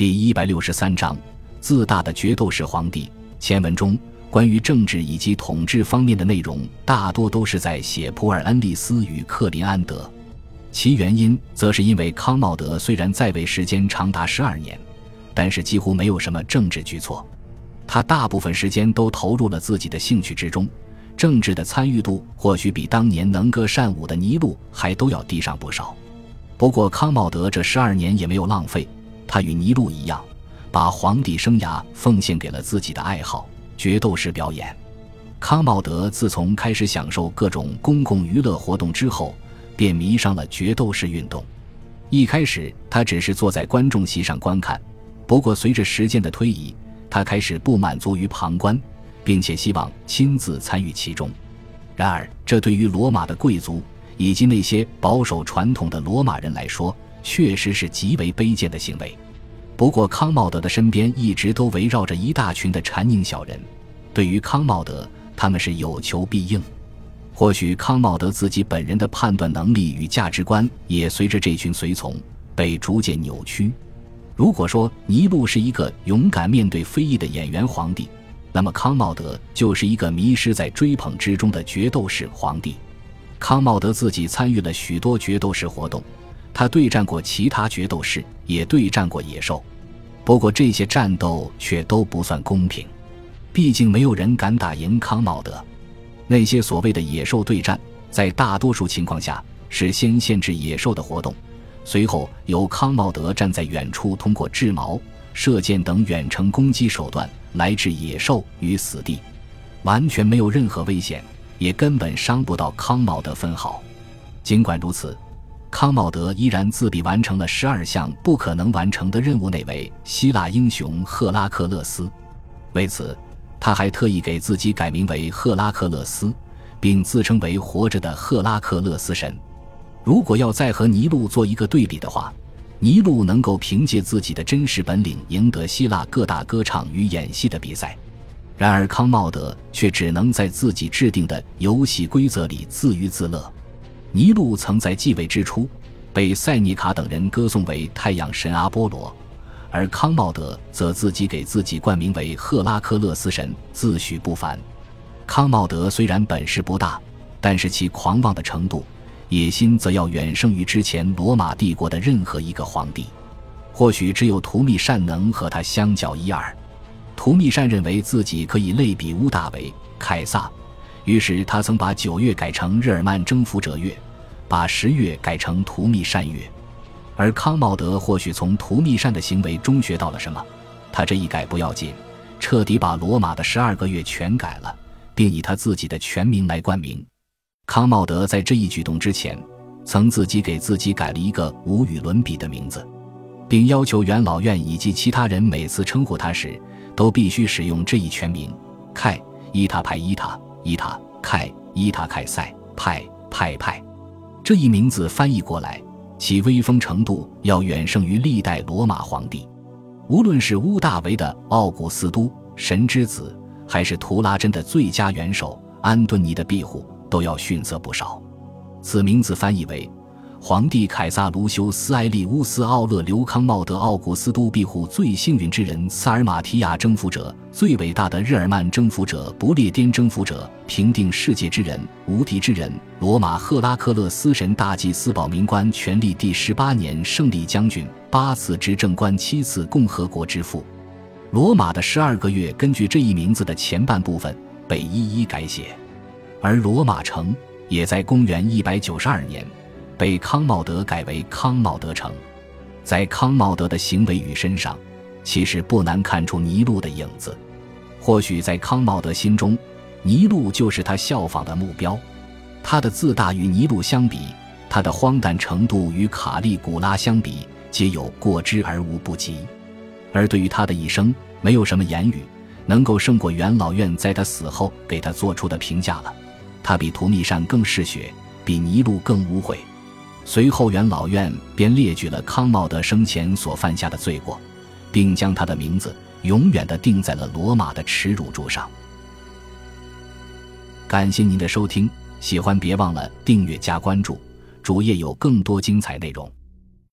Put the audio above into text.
第一百六十三章，自大的决斗士皇帝。前文中关于政治以及统治方面的内容，大多都是在写普尔恩利斯与克林安德。其原因，则是因为康茂德虽然在位时间长达十二年，但是几乎没有什么政治举措。他大部分时间都投入了自己的兴趣之中，政治的参与度或许比当年能歌善舞的尼禄还都要低上不少。不过，康茂德这十二年也没有浪费，他与尼禄一样，把皇帝生涯奉献给了自己的爱好——决斗士表演。康茂德自从开始享受各种公共娱乐活动之后，便迷上了决斗士运动。一开始，他只是坐在观众席上观看。不过，随着时间的推移，他开始不满足于旁观，并且希望亲自参与其中。然而，这对于罗马的贵族以及那些保守传统的罗马人来说，确实是极为卑贱的行为。不过，康茂德的身边一直都围绕着一大群的谗佞小人，对于康茂德，他们是有求必应。或许康茂德自己本人的判断能力与价值观也随着这群随从被逐渐扭曲。如果说尼禄是一个勇敢面对非议的演员皇帝，那么康茂德就是一个迷失在追捧之中的决斗士皇帝。康茂德自己参与了许多决斗士活动，他对战过其他决斗士，也对战过野兽。不过这些战斗却都不算公平，毕竟没有人敢打赢康茂德。那些所谓的野兽对战，在大多数情况下是先限制野兽的活动，随后由康茂德站在远处，通过掷矛、射箭等远程攻击手段来置野兽于死地，完全没有任何危险，也根本伤不到康茂德分毫。尽管如此，康茂德依然自比完成了十二项不可能完成的任务，那位希腊英雄赫拉克勒斯。为此。他还特意给自己改名为赫拉克勒斯，并自称为活着的赫拉克勒斯神。如果要再和尼禄做一个对比的话，尼禄能够凭借自己的真实本领赢得希腊各大歌唱与演戏的比赛，然而康茂德却只能在自己制定的游戏规则里自娱自乐。尼禄曾在继位之初被塞尼卡等人歌颂为太阳神阿波罗。而康茂德则自己给自己冠名为赫拉克勒斯神，自诩不凡。康茂德虽然本事不大，但是其狂妄的程度、野心则要远胜于之前罗马帝国的任何一个皇帝。或许只有图密善能和他相较一二。图密善认为自己可以类比屋大维、凯撒，于是他曾把九月改成日耳曼征服者月，把十月改成图密善月。而康茂德或许从图密善的行为中学到了什么，他这一改不要紧，彻底把罗马的十二个月全改了，并以他自己的全名来冠名。康茂德在这一举动之前，曾自己给自己改了一个无与伦比的名字，并要求元老院以及其他人每次称呼他时，都必须使用这一全名：凯伊塔派伊塔伊塔凯伊塔凯塞派派派。这一名字翻译过来。其威风程度要远胜于历代罗马皇帝，无论是乌大维的奥古斯都神之子，还是图拉真的最佳元首安顿尼的庇护，都要逊色不少。此名字翻译为。皇帝凯撒卢修斯埃利乌斯奥勒留康茂德奥古斯都庇护最幸运之人萨尔马提亚征服者最伟大的日耳曼征服者不列颠征服者平定世界之人无敌之人罗马赫拉克勒斯神大祭司保民官权力第十八年胜利将军八次执政官七次共和国之父。罗马的十二个月根据这一名字的前半部分被一一改写，而罗马城也在公元一百九十二年。被康茂德改为康茂德城，在康茂德的行为与身上，其实不难看出尼禄的影子。或许在康茂德心中，尼禄就是他效仿的目标。他的自大与尼禄相比，他的荒诞程度与卡利古拉相比，皆有过之而无不及。而对于他的一生，没有什么言语能够胜过元老院在他死后给他做出的评价了。他比图密善更嗜血，比尼禄更无悔。随后，元老院便列举了康茂德生前所犯下的罪过，并将他的名字永远的定在了罗马的耻辱柱上。感谢您的收听，喜欢别忘了订阅加关注，主页有更多精彩内容。